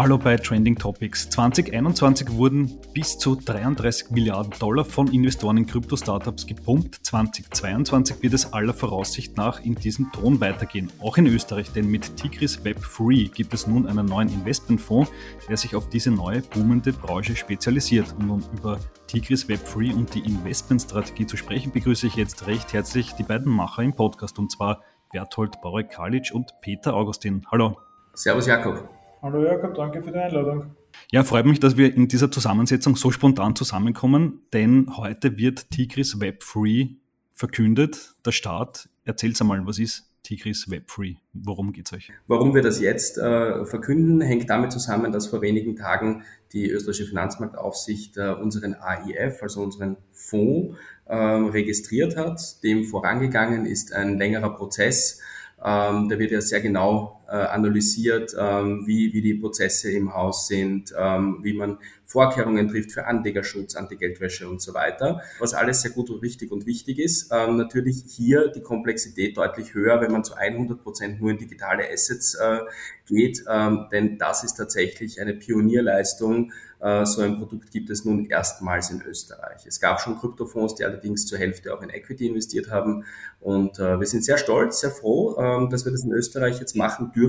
Hallo bei Trending Topics. 2021 wurden bis zu 33 Milliarden Dollar von Investoren in Krypto-Startups gepumpt. 2022 wird es aller Voraussicht nach in diesem Ton weitergehen. Auch in Österreich, denn mit Tigris Web Free gibt es nun einen neuen Investmentfonds, der sich auf diese neue boomende Branche spezialisiert. Und um über Tigris Web Free und die Investmentstrategie zu sprechen, begrüße ich jetzt recht herzlich die beiden Macher im Podcast und zwar Berthold Borek-Kalic und Peter Augustin. Hallo. Servus Jakob. Hallo Jakob, danke für die Einladung. Ja, freut mich, dass wir in dieser Zusammensetzung so spontan zusammenkommen, denn heute wird Tigris Web Free verkündet, der Start. Erzähl's einmal, was ist Tigris Web Free? Worum geht's euch? Warum wir das jetzt äh, verkünden, hängt damit zusammen, dass vor wenigen Tagen die österreichische Finanzmarktaufsicht äh, unseren AIF, also unseren Fonds, äh, registriert hat. Dem vorangegangen ist ein längerer Prozess, ähm, da wird ja sehr genau analysiert, ähm, wie, wie die Prozesse im Haus sind, ähm, wie man Vorkehrungen trifft für Anlegerschutz, Antigeldwäsche und so weiter, was alles sehr gut und richtig und wichtig ist. Ähm, natürlich hier die Komplexität deutlich höher, wenn man zu 100 Prozent nur in digitale Assets äh, geht, denn das ist tatsächlich eine Pionierleistung, äh, so ein Produkt gibt es nun erstmals in Österreich. Es gab schon Kryptofonds, die allerdings zur Hälfte auch in Equity investiert haben. Und äh, wir sind sehr stolz, sehr froh, dass wir das in Österreich jetzt machen dürfen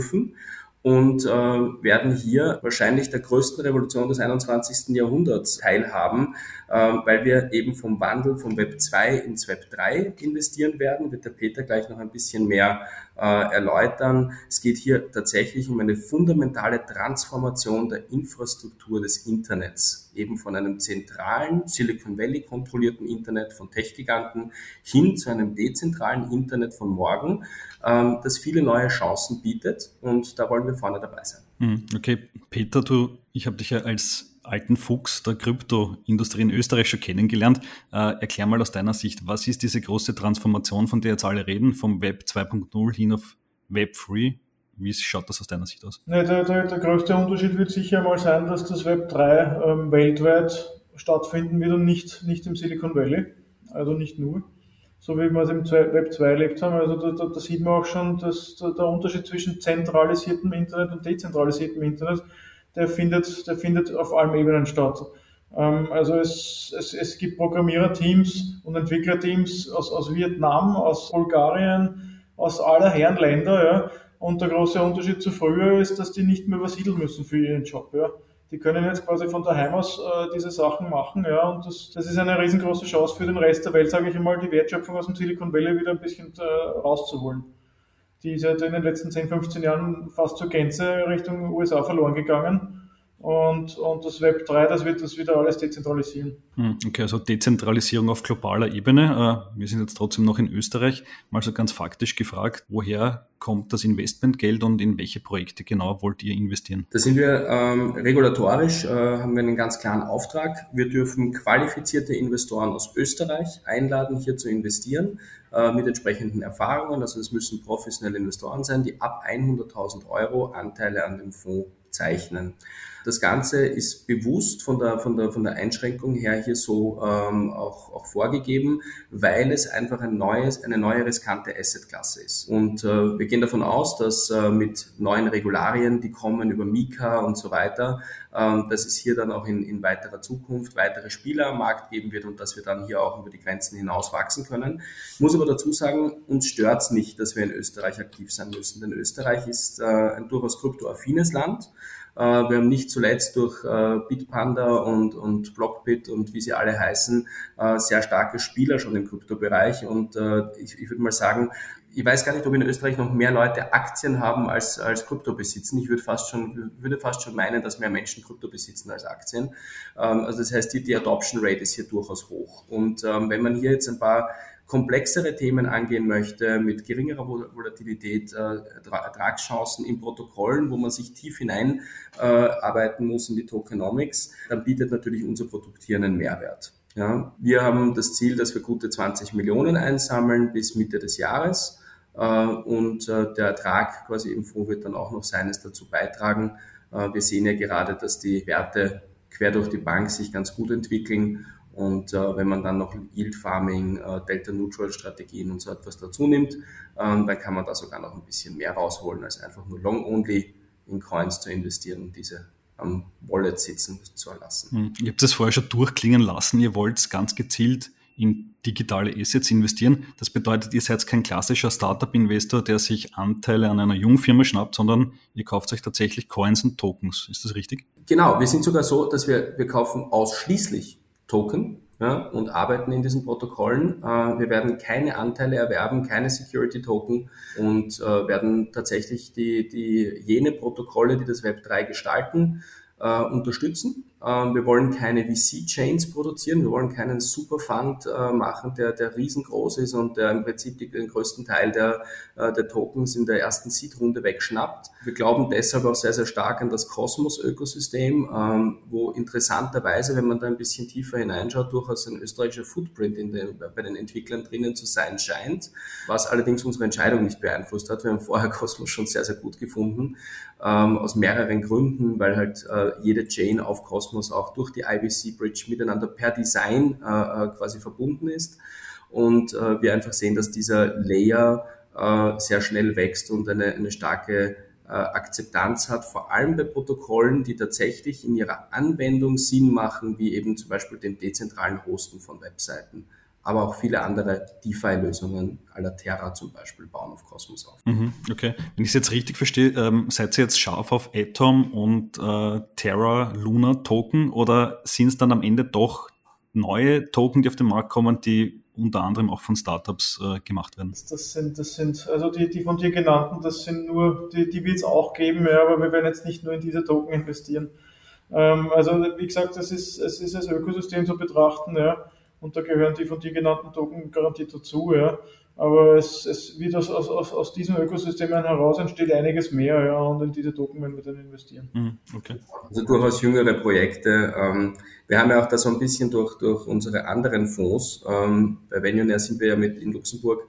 und äh, werden hier wahrscheinlich der größten Revolution des 21. Jahrhunderts teilhaben, äh, weil wir eben vom Wandel vom Web 2 ins Web 3 investieren werden. Wird der Peter gleich noch ein bisschen mehr äh, erläutern. Es geht hier tatsächlich um eine fundamentale Transformation der Infrastruktur des Internets, eben von einem zentralen Silicon Valley kontrollierten Internet von Tech-Giganten hin zu einem dezentralen Internet von morgen, ähm, das viele neue Chancen bietet und da wollen wir vorne dabei sein. Hm, okay, Peter, du, ich habe dich ja als alten Fuchs der Kryptoindustrie in Österreich schon kennengelernt. Äh, erklär mal aus deiner Sicht, was ist diese große Transformation, von der jetzt alle reden, vom Web 2.0 hin auf Web 3? Wie schaut das aus deiner Sicht aus? Ja, der, der, der, größte Unterschied wird sicher mal sein, dass das Web 3 ähm, weltweit stattfinden wird und nicht, nicht im Silicon Valley. Also nicht nur so wie wir es im Web 2 erlebt haben. Also da, da, da sieht man auch schon, dass der Unterschied zwischen zentralisiertem Internet und dezentralisiertem Internet, der findet, der findet auf allen Ebenen statt. Ähm, also es, es, es gibt Programmiererteams und Entwicklerteams aus, aus Vietnam, aus Bulgarien, aus aller Herren Länder, ja. Und der große Unterschied zu früher ist, dass die nicht mehr übersiedeln müssen für ihren Job, ja die können jetzt quasi von daheim aus äh, diese Sachen machen, ja, und das, das ist eine riesengroße Chance für den Rest der Welt, sage ich einmal, die Wertschöpfung aus dem Silicon Valley wieder ein bisschen äh, rauszuholen. Die ist ja in den letzten 10, 15 Jahren fast zur Gänze Richtung USA verloren gegangen. Und, und das Web 3, das wird das wieder alles dezentralisieren. Hm, okay, also Dezentralisierung auf globaler Ebene. Äh, wir sind jetzt trotzdem noch in Österreich. Mal so ganz faktisch gefragt, woher kommt das Investmentgeld und in welche Projekte genau wollt ihr investieren? Da sind wir ähm, regulatorisch, äh, haben wir einen ganz klaren Auftrag. Wir dürfen qualifizierte Investoren aus Österreich einladen, hier zu investieren äh, mit entsprechenden Erfahrungen. Also es müssen professionelle Investoren sein, die ab 100.000 Euro Anteile an dem Fonds zeichnen. Das Ganze ist bewusst von der, von der, von der Einschränkung her hier so ähm, auch, auch vorgegeben, weil es einfach ein neues, eine neue riskante Assetklasse ist. Und äh, wir gehen davon aus, dass äh, mit neuen Regularien, die kommen über Mika und so weiter, dass es hier dann auch in, in weiterer Zukunft weitere Spieler am Markt geben wird und dass wir dann hier auch über die Grenzen hinaus wachsen können. Ich muss aber dazu sagen, uns stört es nicht, dass wir in Österreich aktiv sein müssen, denn Österreich ist äh, ein durchaus kryptoaffines Land. Äh, wir haben nicht zuletzt durch äh, Bitpanda und, und Blockbit und wie sie alle heißen, äh, sehr starke Spieler schon im Kryptobereich. Und ich, ich würde mal sagen, ich weiß gar nicht, ob in Österreich noch mehr Leute Aktien haben als, als Krypto besitzen. Ich würde fast schon, würde fast schon meinen, dass mehr Menschen Krypto besitzen als Aktien. Ähm, also das heißt, die, die Adoption Rate ist hier durchaus hoch. Und ähm, wenn man hier jetzt ein paar komplexere Themen angehen möchte, mit geringerer Volatilität, äh, Ertragschancen in Protokollen, wo man sich tief hineinarbeiten äh, muss in die Tokenomics, dann bietet natürlich unser Produkt hier einen Mehrwert. Ja, wir haben das Ziel, dass wir gute 20 Millionen einsammeln bis Mitte des Jahres. Äh, und äh, der Ertrag quasi im Fonds wird dann auch noch seines dazu beitragen. Äh, wir sehen ja gerade, dass die Werte quer durch die Bank sich ganz gut entwickeln und äh, wenn man dann noch Yield Farming, äh, Delta Neutral Strategien und so etwas dazu nimmt, ähm, dann kann man da sogar noch ein bisschen mehr rausholen, als einfach nur Long Only in Coins zu investieren und diese am Wallet sitzen zu erlassen. Hm, ihr habt es vorher schon durchklingen lassen, ihr wollt ganz gezielt in digitale Assets investieren. Das bedeutet, ihr seid kein klassischer Startup-Investor, der sich Anteile an einer Jungfirma schnappt, sondern ihr kauft euch tatsächlich Coins und Tokens. Ist das richtig? Genau, wir sind sogar so, dass wir, wir kaufen ausschließlich Token ja, und arbeiten in diesen Protokollen. Äh, wir werden keine Anteile erwerben, keine Security Token und äh, werden tatsächlich die, die jene Protokolle, die das Web 3 gestalten, äh, unterstützen. Ähm, wir wollen keine VC-Chains produzieren, wir wollen keinen Superfund äh, machen, der, der riesengroß ist und der im Prinzip den größten Teil der, äh, der Tokens in der ersten Seed-Runde wegschnappt. Wir glauben deshalb auch sehr, sehr stark an das Cosmos-Ökosystem, ähm, wo interessanterweise, wenn man da ein bisschen tiefer hineinschaut, durchaus ein österreichischer Footprint in den, bei den Entwicklern drinnen zu sein scheint, was allerdings unsere Entscheidung nicht beeinflusst hat. Wir haben vorher Cosmos schon sehr, sehr gut gefunden, ähm, aus mehreren Gründen, weil halt jede Chain auf Cosmos auch durch die IBC Bridge miteinander per Design äh, äh, quasi verbunden ist. Und äh, wir einfach sehen, dass dieser Layer äh, sehr schnell wächst und eine, eine starke äh, Akzeptanz hat, vor allem bei Protokollen, die tatsächlich in ihrer Anwendung Sinn machen, wie eben zum Beispiel dem dezentralen Hosten von Webseiten aber auch viele andere DeFi-Lösungen aller Terra zum Beispiel bauen auf Cosmos auf. Mhm, okay, wenn ich es jetzt richtig verstehe, ähm, seid ihr jetzt scharf auf Atom und äh, Terra Luna Token oder sind es dann am Ende doch neue Token, die auf den Markt kommen, die unter anderem auch von Startups äh, gemacht werden? Das sind, das sind, also die, die von dir genannten, das sind nur, die, die wird es auch geben, ja, aber wir werden jetzt nicht nur in diese Token investieren. Ähm, also wie gesagt, es ist, es ist das Ökosystem zu betrachten, ja und da gehören die von dir genannten Token garantiert dazu, ja. Aber es, es wird aus, aus, aus diesen Ökosystemen heraus entsteht einiges mehr, ja, und in diese Token werden wir dann investieren. Mhm, okay. Also durchaus jüngere Projekte. Ähm, wir haben ja auch da so ein bisschen durch, durch unsere anderen Fonds, ähm, bei Venionair sind wir ja mit in Luxemburg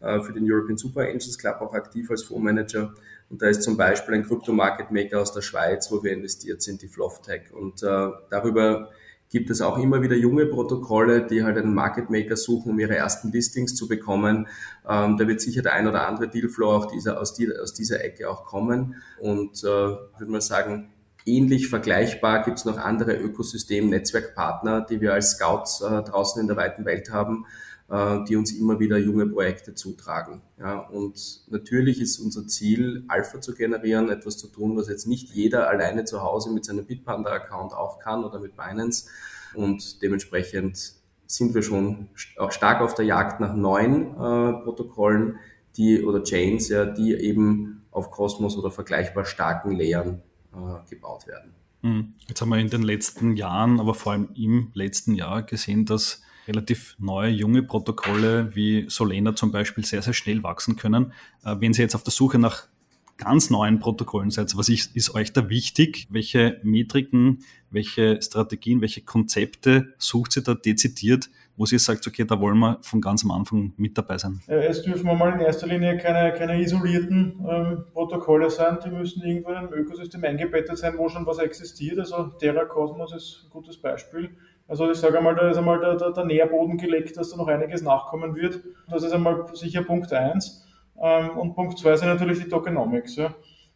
äh, für den European Super Angels Club auch aktiv als Fondsmanager. Und da ist zum Beispiel ein Crypto Market Maker aus der Schweiz, wo wir investiert sind, die Floftech. Und äh, darüber gibt es auch immer wieder junge Protokolle, die halt einen Market Maker suchen, um ihre ersten Listings zu bekommen. Ähm, da wird sicher der ein oder andere Dealflow auch dieser, aus, die, aus dieser Ecke auch kommen. Und äh, würde man sagen, ähnlich vergleichbar gibt es noch andere Ökosystem-Netzwerkpartner, die wir als Scouts äh, draußen in der weiten Welt haben, die uns immer wieder junge Projekte zutragen. Ja, und natürlich ist unser Ziel, Alpha zu generieren, etwas zu tun, was jetzt nicht jeder alleine zu Hause mit seinem Bitpanda-Account auch kann oder mit Binance. Und dementsprechend sind wir schon auch stark auf der Jagd nach neuen äh, Protokollen, die oder Chains, ja, die eben auf Cosmos oder vergleichbar starken Layern äh, gebaut werden. Hm. Jetzt haben wir in den letzten Jahren, aber vor allem im letzten Jahr gesehen, dass relativ neue, junge Protokolle wie Solena zum Beispiel sehr, sehr schnell wachsen können. Äh, wenn Sie jetzt auf der Suche nach ganz neuen Protokollen seid, was ist, ist euch da wichtig? Welche Metriken, welche Strategien, welche Konzepte sucht ihr da dezidiert, wo sie sagt, okay, da wollen wir von ganz am Anfang mit dabei sein? Es dürfen wir mal in erster Linie keine, keine isolierten ähm, Protokolle sein, die müssen irgendwo in einem Ökosystem eingebettet sein, wo schon was existiert. Also Terra Cosmos ist ein gutes Beispiel also ich sage einmal, da ist einmal der, der, der, Nährboden gelegt, dass da noch einiges nachkommen wird. Das ist einmal sicher Punkt eins. Ähm, und Punkt zwei sind natürlich die Tokenomics.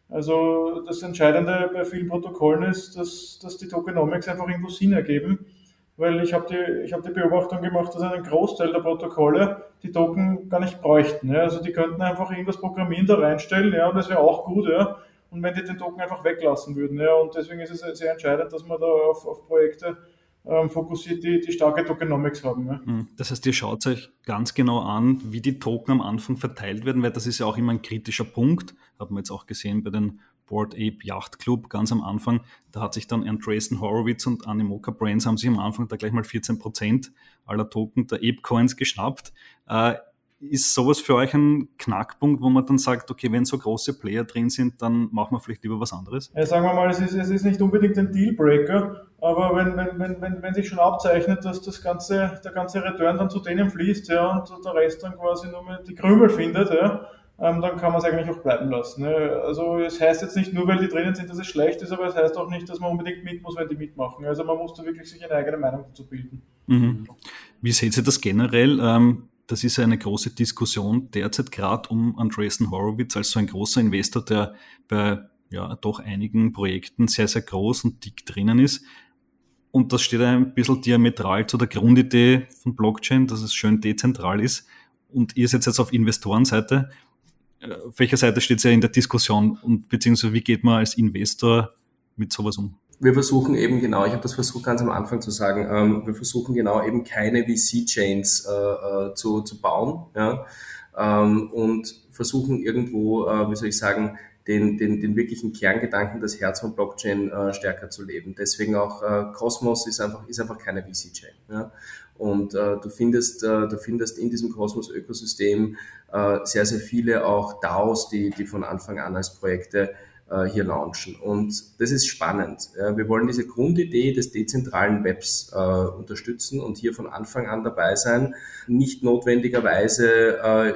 Also das Entscheidende bei vielen Protokollen ist, dass, dass die Tokenomics einfach irgendwo Sinn ergeben. Weil ich habe die, hab die Beobachtung gemacht, dass ein Großteil der Protokolle die Token gar nicht bräuchten. Ja. Also die könnten einfach irgendwas programmieren, da reinstellen, ja, und das wäre auch gut, ja. Und wenn die den Token einfach weglassen würden. Ja. Und deswegen ist es sehr entscheidend, dass man da auf, auf Projekte ähm, fokussiert, die, die starke Tokenomics haben. Ja. Hm. Das heißt, ihr schaut euch ganz genau an, wie die Token am Anfang verteilt werden, weil das ist ja auch immer ein kritischer Punkt. Haben wir jetzt auch gesehen bei den Board Ape Yacht Club ganz am Anfang. Da hat sich dann Andreessen Horowitz und Animoca Brands haben sich am Anfang da gleich mal 14 Prozent aller Token der Ape Coins geschnappt. Äh, ist sowas für euch ein Knackpunkt, wo man dann sagt, okay, wenn so große Player drin sind, dann machen wir vielleicht lieber was anderes? Ja, sagen wir mal, es ist, es ist nicht unbedingt ein Dealbreaker, aber wenn, wenn, wenn, wenn, wenn sich schon abzeichnet, dass das ganze, der ganze Return dann zu denen fließt ja, und der Rest dann quasi nur die Krümel findet, ja, ähm, dann kann man es eigentlich auch bleiben lassen. Ne? Also es heißt jetzt nicht nur, weil die drinnen sind, dass es schlecht ist, aber es heißt auch nicht, dass man unbedingt mit muss, wenn die mitmachen. Also man muss da wirklich sich eine eigene Meinung dazu bilden. Mhm. Wie seht ihr das generell? Ähm, das ist eine große Diskussion derzeit gerade um Andreessen Horowitz als so ein großer Investor, der bei ja, doch einigen Projekten sehr, sehr groß und dick drinnen ist. Und das steht ein bisschen diametral zu der Grundidee von Blockchain, dass es schön dezentral ist. Und ihr seid jetzt auf Investorenseite. Äh, auf welcher Seite steht es ja in der Diskussion und beziehungsweise wie geht man als Investor mit sowas um? Wir versuchen eben genau, ich habe das versucht ganz am Anfang zu sagen, ähm, wir versuchen genau eben keine VC-Chains äh, äh, zu, zu bauen ja, ähm, und versuchen irgendwo, äh, wie soll ich sagen, den, den, den wirklichen Kerngedanken, das Herz von Blockchain äh, stärker zu leben. Deswegen auch äh, Cosmos ist einfach, ist einfach keine VC-Chain. Ja? Und äh, du findest, äh, du findest in diesem Cosmos-Ökosystem äh, sehr, sehr viele auch DAOs, die, die von Anfang an als Projekte äh, hier launchen. Und das ist spannend. Ja, wir wollen diese Grundidee des dezentralen Webs äh, unterstützen und hier von Anfang an dabei sein. Nicht notwendigerweise äh,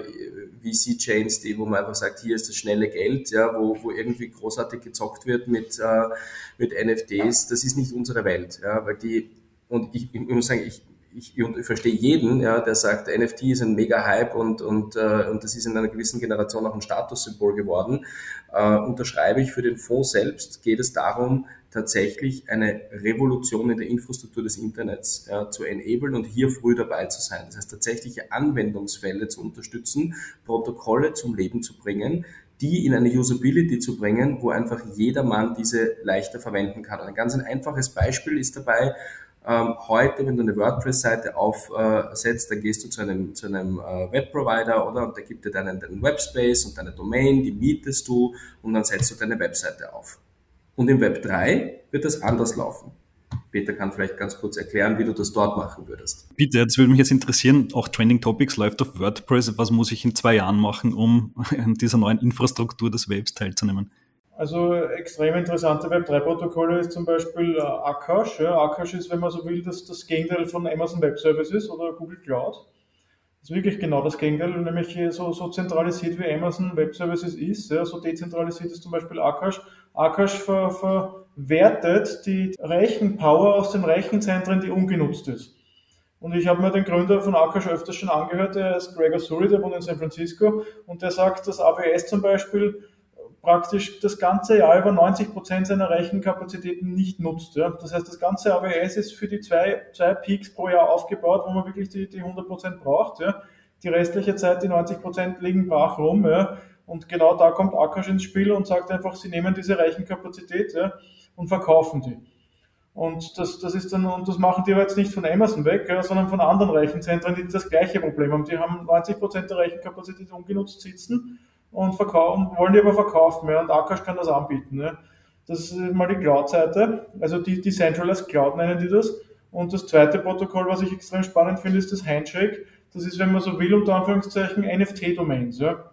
VC-Chains, die, wo man einfach sagt, hier ist das schnelle Geld, ja, wo, wo irgendwie großartig gezockt wird mit, äh, mit NFTs. Das ist nicht unsere Welt, ja, weil die, und ich, ich muss sagen, ich, ich, ich verstehe jeden, ja, der sagt, NFT ist ein Mega-Hype und, und, äh, und das ist in einer gewissen Generation auch ein Statussymbol geworden. Äh, unterschreibe ich für den Fonds selbst, geht es darum, tatsächlich eine Revolution in der Infrastruktur des Internets ja, zu enablen und hier früh dabei zu sein. Das heißt, tatsächliche Anwendungsfälle zu unterstützen, Protokolle zum Leben zu bringen, die in eine Usability zu bringen, wo einfach jedermann diese leichter verwenden kann. Ein ganz ein einfaches Beispiel ist dabei, ähm, heute, wenn du eine WordPress-Seite aufsetzt, dann gehst du zu einem, zu einem äh, Webprovider, oder? Und der gibt dir deinen, deinen Webspace und deine Domain, die mietest du und dann setzt du deine Webseite auf. Und im Web 3 wird das anders laufen. Peter kann vielleicht ganz kurz erklären, wie du das dort machen würdest. Bitte, das würde mich jetzt interessieren. Auch Trending Topics läuft auf WordPress. Was muss ich in zwei Jahren machen, um an dieser neuen Infrastruktur des Webs teilzunehmen? Also extrem interessante Web3-Protokolle ist zum Beispiel äh, Akash. Ja. Akash ist, wenn man so will, das, das Gegenteil von Amazon Web Services oder Google Cloud. Ist wirklich genau das Gegenteil, nämlich so, so zentralisiert wie Amazon Web Services ist, ja, so dezentralisiert ist zum Beispiel Akash. Akash ver, verwertet die Rechenpower aus den Rechenzentren, die ungenutzt ist. Und ich habe mir den Gründer von Akash öfters schon angehört, der ist Gregor Suri, der wohnt in San Francisco, und der sagt, dass AWS zum Beispiel praktisch das ganze Jahr über 90 Prozent seiner Rechenkapazitäten nicht nutzt. Ja. Das heißt, das ganze AWS ist für die zwei, zwei Peaks pro Jahr aufgebaut, wo man wirklich die, die 100 Prozent braucht. Ja. Die restliche Zeit, die 90 Prozent liegen brach rum. Ja. Und genau da kommt Akash ins Spiel und sagt einfach, sie nehmen diese Rechenkapazität ja, und verkaufen die. Und das, das ist dann, und das machen die aber jetzt nicht von Amazon weg, ja, sondern von anderen Rechenzentren, die das gleiche Problem haben. Die haben 90 Prozent der Rechenkapazität ungenutzt sitzen und verkaufen, wollen die aber verkaufen. Ja, und Akash kann das anbieten. Ja. Das ist mal die Cloud-Seite, also die Decentralized Cloud nennen die das. Und das zweite Protokoll, was ich extrem spannend finde, ist das Handshake. Das ist, wenn man so will, unter Anführungszeichen NFT-Domains ja,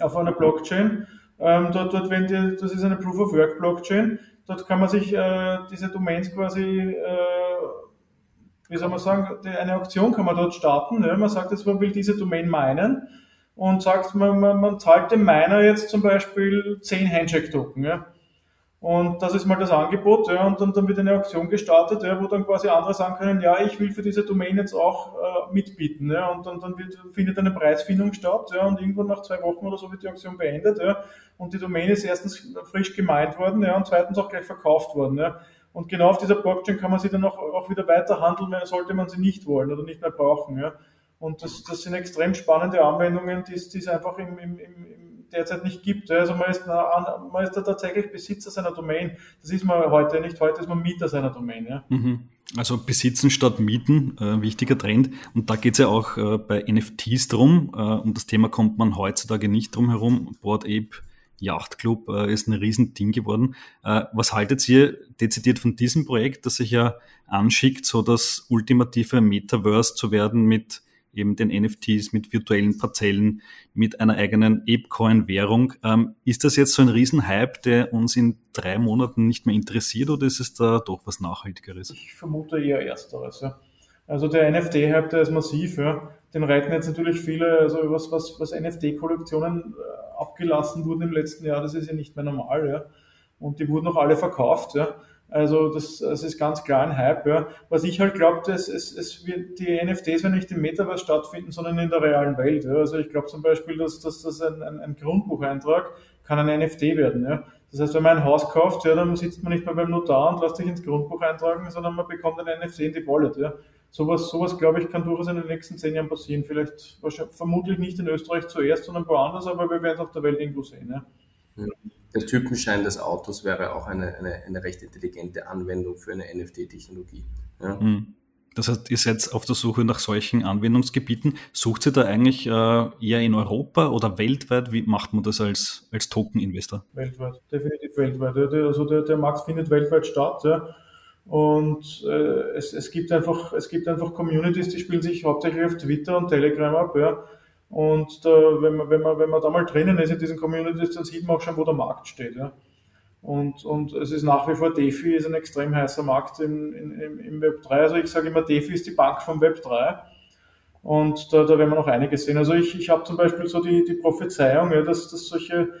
auf einer Blockchain. Ähm, dort, dort, wenn die, das ist eine Proof-of-Work-Blockchain. Dort kann man sich äh, diese Domains quasi, äh, wie soll man sagen, eine Auktion kann man dort starten. Ja. Man sagt jetzt, man will diese Domain meinen und sagt, man, man, man zahlt dem Miner jetzt zum Beispiel 10 Handshake-Token. Ja? Und das ist mal das Angebot, ja, und dann, dann wird eine Auktion gestartet, ja, wo dann quasi andere sagen können, ja, ich will für diese Domain jetzt auch äh, mitbieten, ja, und dann, dann wird, findet eine Preisfindung statt, ja, und irgendwann nach zwei Wochen oder so wird die Auktion beendet, ja, und die Domain ist erstens frisch gemeint worden, ja, und zweitens auch gleich verkauft worden, ja. Und genau auf dieser Blockchain kann man sie dann auch, auch wieder weiter handeln, sollte man sie nicht wollen oder nicht mehr brauchen, ja. Und das, das sind extrem spannende Anwendungen, die, es einfach im, im, im derzeit nicht gibt. Also man ist, man ist da tatsächlich Besitzer seiner Domain. Das ist man heute nicht. Heute ist man Mieter seiner Domain. Ja. Mhm. Also besitzen statt mieten, äh, wichtiger Trend. Und da geht es ja auch äh, bei NFTs drum. Äh, um das Thema kommt man heutzutage nicht drum herum. Board Ape Yacht Club äh, ist ein Riesending geworden. Äh, was haltet ihr dezidiert von diesem Projekt, das sich ja anschickt, so das ultimative Metaverse zu werden mit eben den NFTs, mit virtuellen Parzellen, mit einer eigenen ApeCoin-Währung. Ähm, ist das jetzt so ein Riesenhype, der uns in drei Monaten nicht mehr interessiert oder ist es da doch was Nachhaltigeres? Ich vermute eher Ersteres. Ja. Also der NFT-Hype, der ist massiv. Ja. Den reiten jetzt natürlich viele, also was, was, was NFT-Kollektionen äh, abgelassen wurden im letzten Jahr, das ist ja nicht mehr normal. Ja. Und die wurden auch alle verkauft. Ja. Also das, das ist ganz klar ein Hype. Ja. Was ich halt glaube, es, es wird, die NFTs werden nicht im Metaverse stattfinden, sondern in der realen Welt. Ja. Also ich glaube zum Beispiel, dass, dass, dass ein, ein, ein Grundbucheintrag kann ein NFT werden. Ja. Das heißt, wenn man ein Haus kauft, ja, dann sitzt man nicht mehr beim Notar und lässt sich ins Grundbuch eintragen, sondern man bekommt ein NFC in die Wallet. Ja. Sowas, sowas, glaube ich, kann durchaus in den nächsten zehn Jahren passieren. Vielleicht vermutlich nicht in Österreich zuerst, sondern woanders, aber wir werden es auf der Welt irgendwo sehen. Ja. Der Typenschein des Autos wäre auch eine, eine, eine recht intelligente Anwendung für eine NFT-Technologie. Ja. Mhm. Das heißt, ihr seid auf der Suche nach solchen Anwendungsgebieten. Sucht ihr da eigentlich äh, eher in Europa oder weltweit? Wie macht man das als, als Token-Investor? Weltweit, definitiv weltweit. Also der, der Markt findet weltweit statt. Ja. Und äh, es, es, gibt einfach, es gibt einfach Communities, die spielen sich hauptsächlich auf Twitter und Telegram ab. Ja. Und da, wenn, man, wenn, man, wenn man da mal drinnen ist in diesen Communities, dann sieht man auch schon, wo der Markt steht. Ja. Und, und es ist nach wie vor, DeFi ist ein extrem heißer Markt im, im, im Web 3. Also ich sage immer, DeFi ist die Bank vom Web 3. Und da, da werden wir noch einiges sehen. Also ich, ich habe zum Beispiel so die, die Prophezeiung, ja, dass, dass solche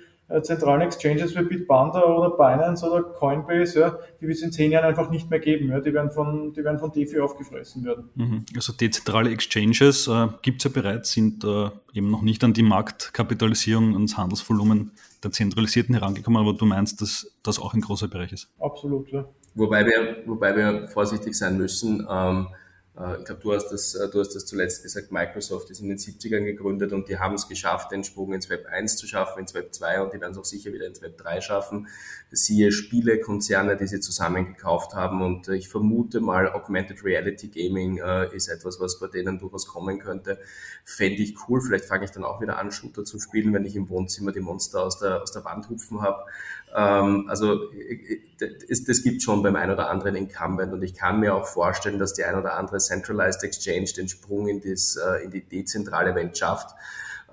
zentralen Exchanges wie Bitpanda oder Binance oder Coinbase, ja, die wird es in zehn Jahren einfach nicht mehr geben. Ja, die, werden von, die werden von DeFi aufgefressen werden. Mhm. Also dezentrale Exchanges äh, gibt es ja bereits, sind äh, eben noch nicht an die Marktkapitalisierung, ans Handelsvolumen der Zentralisierten herangekommen, aber du meinst, dass das auch ein großer Bereich ist. Absolut, ja. Wobei wir, wobei wir vorsichtig sein müssen. Ähm, äh, ich glaube, du hast das, äh, du hast das zuletzt gesagt, Microsoft ist in den 70ern gegründet und die haben es geschafft, den Sprung ins Web 1 zu schaffen, ins Web 2 und die werden es auch sicher wieder ins Web 3 schaffen. Siehe Spielekonzerne, die sie zusammengekauft haben und ich vermute mal, Augmented Reality Gaming äh, ist etwas, was bei denen durchaus kommen könnte. Fände ich cool. Vielleicht fange ich dann auch wieder an, Shooter zu spielen, wenn ich im Wohnzimmer die Monster aus der, aus der Wand hupfen habe. Ähm, also es, das gibt schon beim ein oder anderen Incumbent und ich kann mir auch vorstellen, dass die ein oder andere Centralized Exchange den Sprung in, das, äh, in die dezentrale Welt schafft.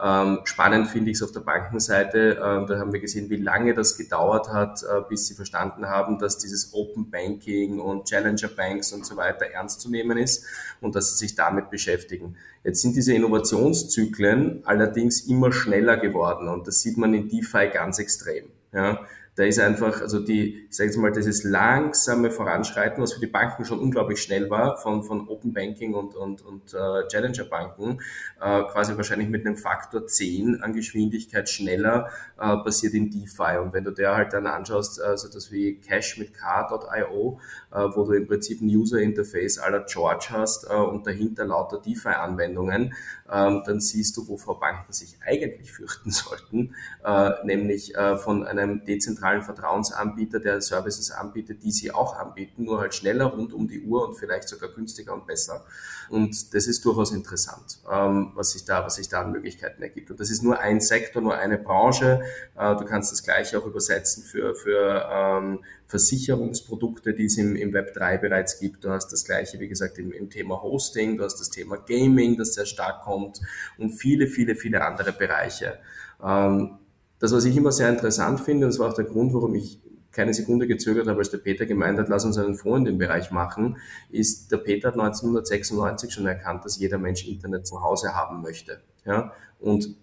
Ähm, spannend finde ich es auf der Bankenseite. Ähm, da haben wir gesehen, wie lange das gedauert hat, äh, bis sie verstanden haben, dass dieses Open Banking und Challenger Banks und so weiter ernst zu nehmen ist und dass sie sich damit beschäftigen. Jetzt sind diese Innovationszyklen allerdings immer schneller geworden und das sieht man in DeFi ganz extrem. Ja, da ist einfach, also die, ich sage jetzt mal, dieses langsame Voranschreiten, was für die Banken schon unglaublich schnell war, von, von Open Banking und, und, und äh, Challenger Banken, äh, quasi wahrscheinlich mit einem Faktor 10 an Geschwindigkeit schneller äh, passiert in DeFi. Und wenn du dir halt dann anschaust, also das wie Cash mit Car.io, äh, wo du im Prinzip ein User Interface aller George hast äh, und dahinter lauter DeFi-Anwendungen, ähm, dann siehst du, wovor Banken sich eigentlich fürchten sollten, äh, nämlich äh, von einem dezentralen Vertrauensanbieter, der Services anbietet, die sie auch anbieten, nur halt schneller rund um die Uhr und vielleicht sogar günstiger und besser. Und das ist durchaus interessant, ähm, was sich da, was sich da an Möglichkeiten ergibt. Und das ist nur ein Sektor, nur eine Branche. Äh, du kannst das gleiche auch übersetzen für, für ähm, Versicherungsprodukte, die es im, im Web 3 bereits gibt. Du hast das gleiche, wie gesagt, im, im Thema Hosting, du hast das Thema Gaming, das sehr stark kommt und viele, viele, viele andere Bereiche. Ähm, das, was ich immer sehr interessant finde, und das war auch der Grund, warum ich keine Sekunde gezögert habe, als der Peter gemeint hat, lass uns einen Fonds in dem Bereich machen, ist, der Peter hat 1996 schon erkannt, dass jeder Mensch Internet zu Hause haben möchte. Ja? Und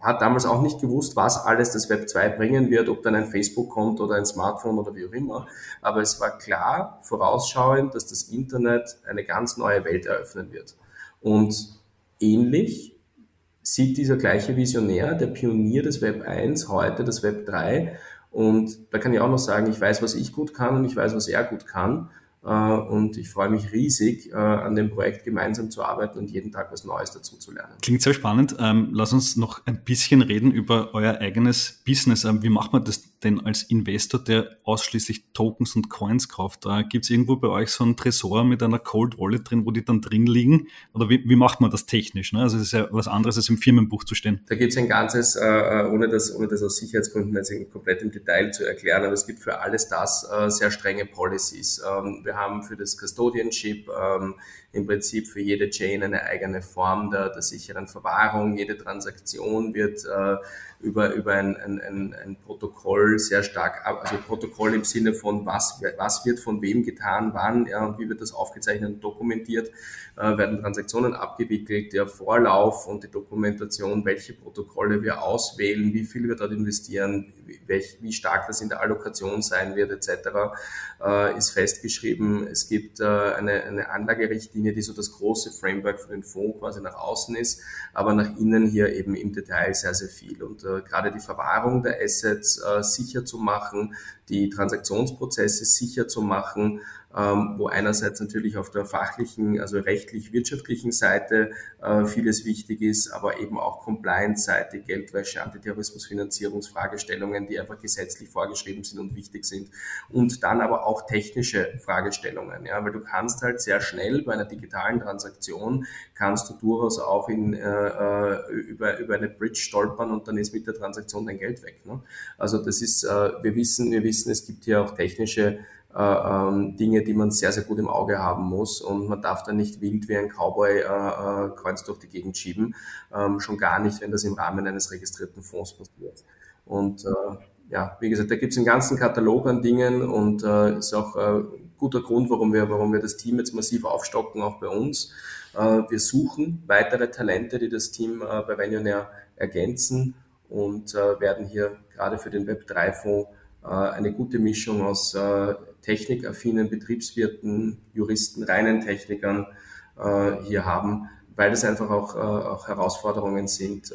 hat damals auch nicht gewusst, was alles das Web 2 bringen wird, ob dann ein Facebook kommt oder ein Smartphone oder wie auch immer. Aber es war klar, vorausschauend, dass das Internet eine ganz neue Welt eröffnen wird. Und ähnlich sieht dieser gleiche Visionär, der Pionier des Web 1, heute das Web 3. Und da kann ich auch noch sagen, ich weiß, was ich gut kann und ich weiß, was er gut kann. Äh, und ich freue mich riesig, äh, an dem Projekt gemeinsam zu arbeiten und jeden Tag was Neues dazu zu lernen. Klingt sehr spannend. Ähm, lass uns noch ein bisschen reden über euer eigenes Business. Ähm, wie macht man das denn als Investor, der ausschließlich Tokens und Coins kauft? Gibt es irgendwo bei euch so einen Tresor mit einer Cold Wallet drin, wo die dann drin liegen? Oder wie, wie macht man das technisch? Ne? Also es ist ja was anderes, als im Firmenbuch zu stehen. Da gibt es ein ganzes, äh, ohne, das, ohne das aus Sicherheitsgründen jetzt komplett im Detail zu erklären, aber es gibt für alles das sehr strenge Policies. Ähm, wir haben für das Custodianship ähm, im Prinzip für jede Chain eine eigene Form der, der sicheren Verwahrung. Jede Transaktion wird äh, über, über ein, ein, ein, ein Protokoll sehr stark, also Protokoll im Sinne von was, was wird von wem getan, wann ja, und wie wird das aufgezeichnet und dokumentiert, äh, werden Transaktionen abgewickelt, der Vorlauf und die Dokumentation, welche Protokolle wir auswählen, wie viel wir dort investieren, wie stark das in der Allokation sein wird etc., äh, ist festgeschrieben. Es gibt äh, eine, eine Anlagerichtlinie, Richtlinie, die so das große Framework für den Fonds quasi nach außen ist, aber nach innen hier eben im Detail sehr, sehr viel. Und äh, gerade die Verwahrung der Assets äh, sicher zu machen, die Transaktionsprozesse sicher zu machen, ähm, wo einerseits natürlich auf der fachlichen, also rechtlich-wirtschaftlichen Seite äh, vieles wichtig ist, aber eben auch Compliance-Seite, Geldwäsche, Antiterrorismusfinanzierungsfragestellungen, die einfach gesetzlich vorgeschrieben sind und wichtig sind. Und dann aber auch technische Fragestellungen, ja, weil du kannst halt sehr schnell bei einer digitalen Transaktion kannst du durchaus auch in, äh, äh über, über eine Bridge stolpern und dann ist mit der Transaktion dein Geld weg. Ne? Also das ist, äh, wir wissen, wir wissen, es gibt hier auch technische ähm, Dinge, die man sehr, sehr gut im Auge haben muss und man darf da nicht wild wie ein Cowboy äh, äh, kreuz durch die Gegend schieben, ähm, schon gar nicht, wenn das im Rahmen eines registrierten Fonds passiert. Und äh, ja, wie gesagt, da gibt es einen ganzen Katalog an Dingen und äh, ist auch äh, guter Grund, warum wir, warum wir das Team jetzt massiv aufstocken, auch bei uns. Äh, wir suchen weitere Talente, die das Team äh, bei Venionair ergänzen und äh, werden hier gerade für den Web3-Fonds äh, eine gute Mischung aus äh, technikaffinen Betriebswirten, Juristen, reinen Technikern äh, hier haben, weil es einfach auch, auch Herausforderungen sind,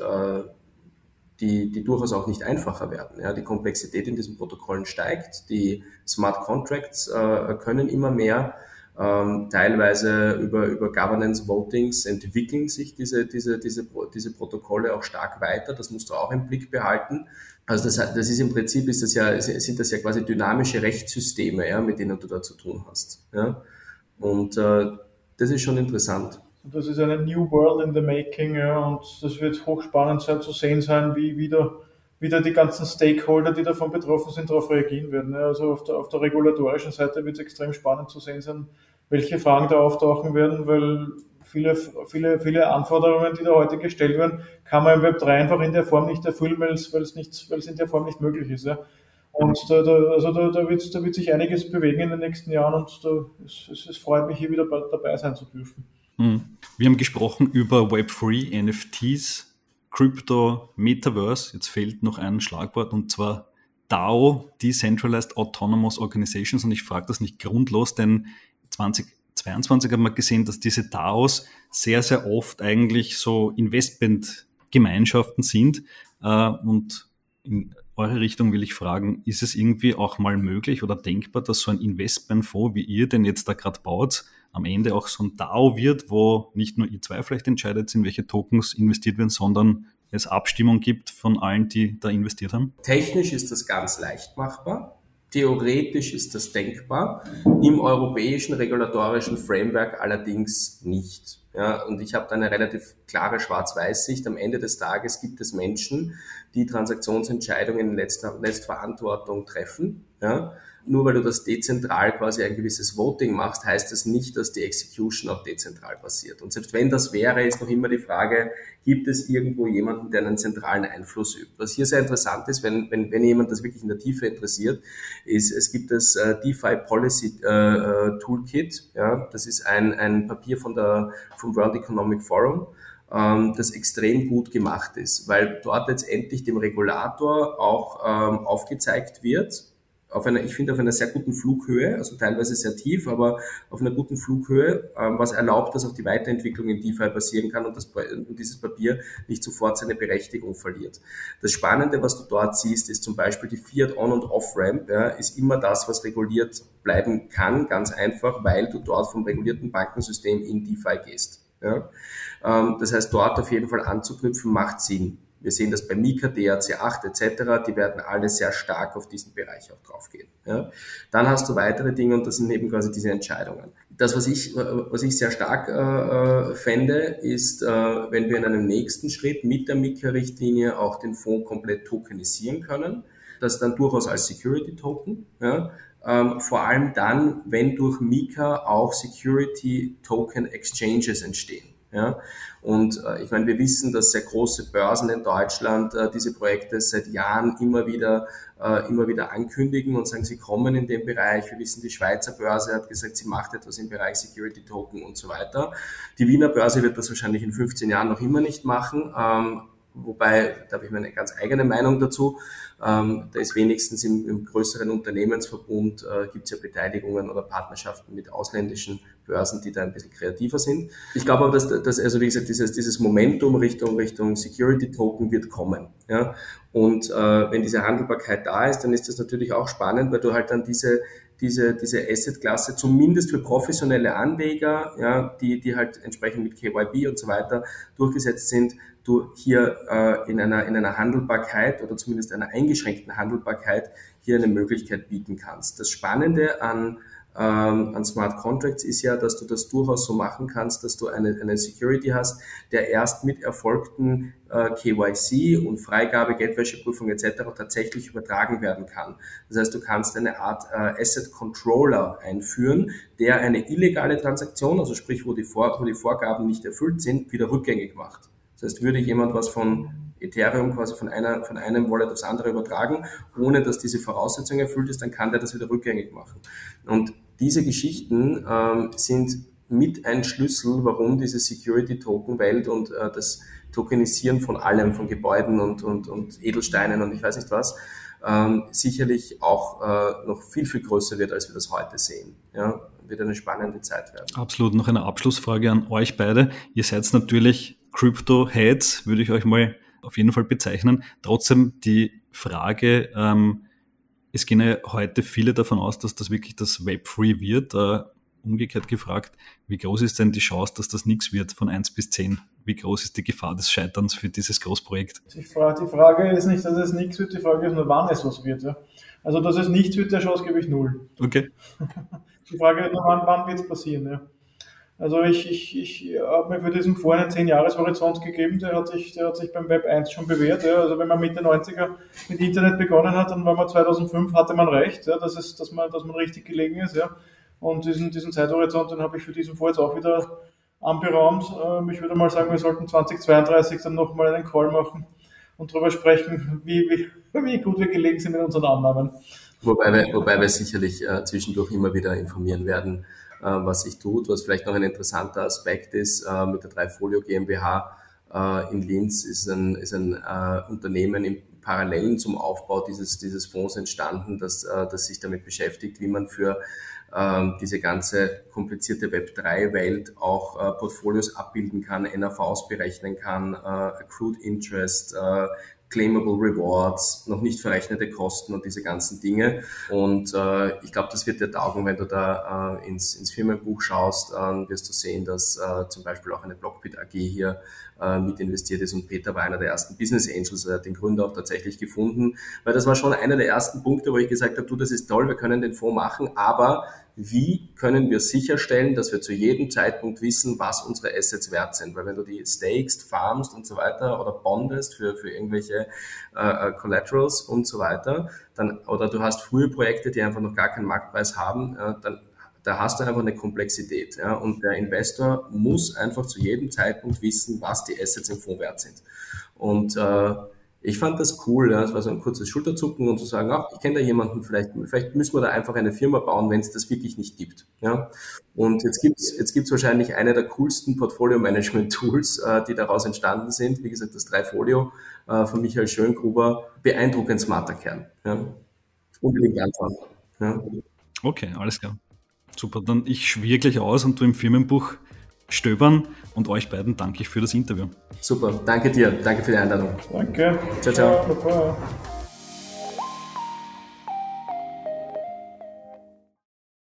die, die durchaus auch nicht einfacher werden. Ja, die Komplexität in diesen Protokollen steigt, die Smart Contracts äh, können immer mehr. Ähm, teilweise über, über Governance Votings entwickeln sich diese, diese, diese, diese Protokolle auch stark weiter. Das musst du auch im Blick behalten. Also das, das ist im Prinzip ist das ja, sind das ja quasi dynamische Rechtssysteme, ja, mit denen du da zu tun hast. Ja. Und äh, das ist schon interessant. Das ist eine New World in the Making, ja, und das wird hochspannend sein zu sehen sein, wie wieder, wieder die ganzen Stakeholder, die davon betroffen sind, darauf reagieren werden. Also auf der, auf der regulatorischen Seite wird es extrem spannend zu sehen sein, welche Fragen da auftauchen werden, weil viele, viele, viele Anforderungen, die da heute gestellt werden, kann man im Web 3 einfach in der Form nicht erfüllen, weil es, weil es, nicht, weil es in der Form nicht möglich ist. Ja. Und da, da, also da, da, wird, da wird sich einiges bewegen in den nächsten Jahren und da, es, es, es freut mich, hier wieder dabei sein zu dürfen. Hm. Wir haben gesprochen über Web3, NFTs, Crypto, Metaverse. Jetzt fehlt noch ein Schlagwort und zwar DAO, Decentralized Autonomous Organizations. Und ich frage das nicht grundlos, denn 20 22 haben wir gesehen, dass diese DAOs sehr, sehr oft eigentlich so Investmentgemeinschaften sind. Äh, und in eure Richtung will ich fragen, ist es irgendwie auch mal möglich oder denkbar, dass so ein Investmentfonds, wie ihr den jetzt da gerade baut, am Ende auch so ein DAO wird, wo nicht nur ihr zwei vielleicht entscheidet, in welche Tokens investiert werden, sondern es Abstimmung gibt von allen, die da investiert haben? Technisch ist das ganz leicht machbar. Theoretisch ist das denkbar, im europäischen regulatorischen Framework allerdings nicht. Ja, und ich habe da eine relativ klare Schwarz-Weiß-Sicht. Am Ende des Tages gibt es Menschen, die Transaktionsentscheidungen in letzter Letztverantwortung treffen. Ja, nur weil du das dezentral quasi ein gewisses Voting machst, heißt das nicht, dass die Execution auch dezentral passiert. Und selbst wenn das wäre, ist noch immer die Frage, gibt es irgendwo jemanden, der einen zentralen Einfluss übt? Was hier sehr interessant ist, wenn, wenn, wenn jemand das wirklich in der Tiefe interessiert, ist, es gibt das äh, DeFi Policy äh, äh, Toolkit. Ja, das ist ein, ein Papier von der, vom World Economic Forum ähm, das extrem gut gemacht ist, weil dort letztendlich dem Regulator auch ähm, aufgezeigt wird, auf einer, ich finde, auf einer sehr guten Flughöhe, also teilweise sehr tief, aber auf einer guten Flughöhe, ähm, was erlaubt, dass auch die Weiterentwicklung in DeFi passieren kann und, das, und dieses Papier nicht sofort seine Berechtigung verliert. Das Spannende, was du dort siehst, ist zum Beispiel die Fiat On- und Off-Ramp, ja, ist immer das, was reguliert bleiben kann, ganz einfach, weil du dort vom regulierten Bankensystem in DeFi gehst. Ja. Ähm, das heißt, dort auf jeden Fall anzuknüpfen, macht Sinn. Wir sehen das bei Mika, DRC8 etc., die werden alle sehr stark auf diesen Bereich auch draufgehen. Ja. Dann hast du weitere Dinge und das sind eben quasi diese Entscheidungen. Das, was ich, was ich sehr stark äh, fände, ist, äh, wenn wir in einem nächsten Schritt mit der Mika-Richtlinie auch den Fonds komplett tokenisieren können, das dann durchaus als Security Token, ja, ähm, vor allem dann, wenn durch Mika auch Security Token Exchanges entstehen. Ja? Und äh, ich meine, wir wissen, dass sehr große Börsen in Deutschland äh, diese Projekte seit Jahren immer wieder, äh, immer wieder ankündigen und sagen, sie kommen in den Bereich. Wir wissen, die Schweizer Börse hat gesagt, sie macht etwas im Bereich Security Token und so weiter. Die Wiener Börse wird das wahrscheinlich in 15 Jahren noch immer nicht machen. Ähm, wobei, da habe ich meine ganz eigene Meinung dazu. Ähm, da ist wenigstens im, im größeren Unternehmensverbund äh, gibt es ja Beteiligungen oder Partnerschaften mit ausländischen Börsen, die da ein bisschen kreativer sind. Ich glaube aber, dass, dass also wie gesagt, dieses, dieses Momentum Richtung, Richtung Security Token wird kommen. Ja? Und äh, wenn diese Handelbarkeit da ist, dann ist das natürlich auch spannend, weil du halt dann diese diese, diese Asset-Klasse zumindest für professionelle Anleger, ja, die, die halt entsprechend mit KYB und so weiter durchgesetzt sind, du hier äh, in, einer, in einer Handelbarkeit oder zumindest einer eingeschränkten Handelbarkeit hier eine Möglichkeit bieten kannst. Das Spannende an ähm, an Smart Contracts ist ja, dass du das durchaus so machen kannst, dass du eine, eine Security hast, der erst mit erfolgten äh, KYC und Freigabe, Geldwäscheprüfung etc. tatsächlich übertragen werden kann. Das heißt, du kannst eine Art äh, Asset Controller einführen, der eine illegale Transaktion, also sprich, wo die, Vor wo die Vorgaben nicht erfüllt sind, wieder rückgängig macht. Das heißt, würde jemand was von Ethereum quasi von, einer, von einem Wallet aufs andere übertragen, ohne dass diese Voraussetzung erfüllt ist, dann kann der das wieder rückgängig machen. Und diese Geschichten ähm, sind mit ein Schlüssel, warum diese Security-Token-Welt und äh, das Tokenisieren von allem, von Gebäuden und, und, und Edelsteinen und ich weiß nicht was, ähm, sicherlich auch äh, noch viel, viel größer wird, als wir das heute sehen. Ja, wird eine spannende Zeit werden. Absolut. Noch eine Abschlussfrage an euch beide. Ihr seid natürlich Crypto-Heads, würde ich euch mal auf jeden Fall bezeichnen. Trotzdem die Frage, ähm, es gehen ja heute viele davon aus, dass das wirklich das Web3 wird. Äh, umgekehrt gefragt, wie groß ist denn die Chance, dass das nichts wird von 1 bis 10? Wie groß ist die Gefahr des Scheiterns für dieses Großprojekt? Die Frage, die Frage ist nicht, dass es nichts wird, die Frage ist nur, wann es was wird. Ja? Also, dass es nichts wird, der Chance gebe ich null. Okay. die Frage ist nur, wann, wann wird es passieren? Ja? Also ich, ich, ich habe mir für diesen Fonds einen 10-Jahres-Horizont gegeben, der hat, sich, der hat sich beim Web 1 schon bewährt. Ja. Also wenn man Mitte 90er mit Internet begonnen hat, dann war man 2005, hatte man recht, ja, dass, es, dass, man, dass man richtig gelegen ist. Ja. Und diesen, diesen Zeithorizont, den habe ich für diesen Fonds jetzt auch wieder anberaumt. Ähm, ich würde mal sagen, wir sollten 2032 dann nochmal einen Call machen und darüber sprechen, wie, wie, wie gut wir gelegen sind mit unseren Annahmen. Wobei wir, wobei wir sicherlich äh, zwischendurch immer wieder informieren werden, äh, was sich tut. Was vielleicht noch ein interessanter Aspekt ist, äh, mit der Dreifolio GmbH äh, in Linz ist ein, ist ein Unternehmen im Parallelen zum Aufbau dieses, dieses Fonds entstanden, das, das sich damit beschäftigt, wie man für ähm, diese ganze komplizierte Web3-Welt auch Portfolios abbilden kann, NAVs berechnen kann, Accrued Interest, claimable Rewards, noch nicht verrechnete Kosten und diese ganzen Dinge. Und äh, ich glaube, das wird dir taugen, wenn du da äh, ins, ins Firmenbuch schaust, äh, wirst du sehen, dass äh, zum Beispiel auch eine Blockbit AG hier äh, mit investiert ist und Peter war einer der ersten Business Angels, er hat den Gründer auch tatsächlich gefunden, weil das war schon einer der ersten Punkte, wo ich gesagt habe, du, das ist toll, wir können den Fonds machen, aber wie können wir sicherstellen, dass wir zu jedem Zeitpunkt wissen, was unsere Assets wert sind. Weil wenn du die stakest, farmst und so weiter oder bondest für, für irgendwelche äh, äh, Collaterals und so weiter, dann, oder du hast frühe Projekte, die einfach noch gar keinen Marktpreis haben, äh, dann da hast du einfach eine Komplexität. Ja? Und der Investor muss einfach zu jedem Zeitpunkt wissen, was die Assets im Fonds wert sind. Und äh, ich fand das cool, ja. es war so ein kurzes Schulterzucken und zu sagen, ach, ich kenne da jemanden, vielleicht, vielleicht müssen wir da einfach eine Firma bauen, wenn es das wirklich nicht gibt. Ja. Und jetzt gibt's jetzt gibt's wahrscheinlich eine der coolsten Portfolio-Management-Tools, äh, die daraus entstanden sind. Wie gesagt, das Dreifolio äh, von Michael Schöngruber, beeindruckend smarter Kern. Ja. Unbedingt anschauen. Ja. Okay, alles klar. Super, dann ich schwier gleich aus und du im Firmenbuch stöbern und euch beiden danke ich für das Interview. Super, danke dir, danke für die Einladung. Danke. Ciao, ciao. ciao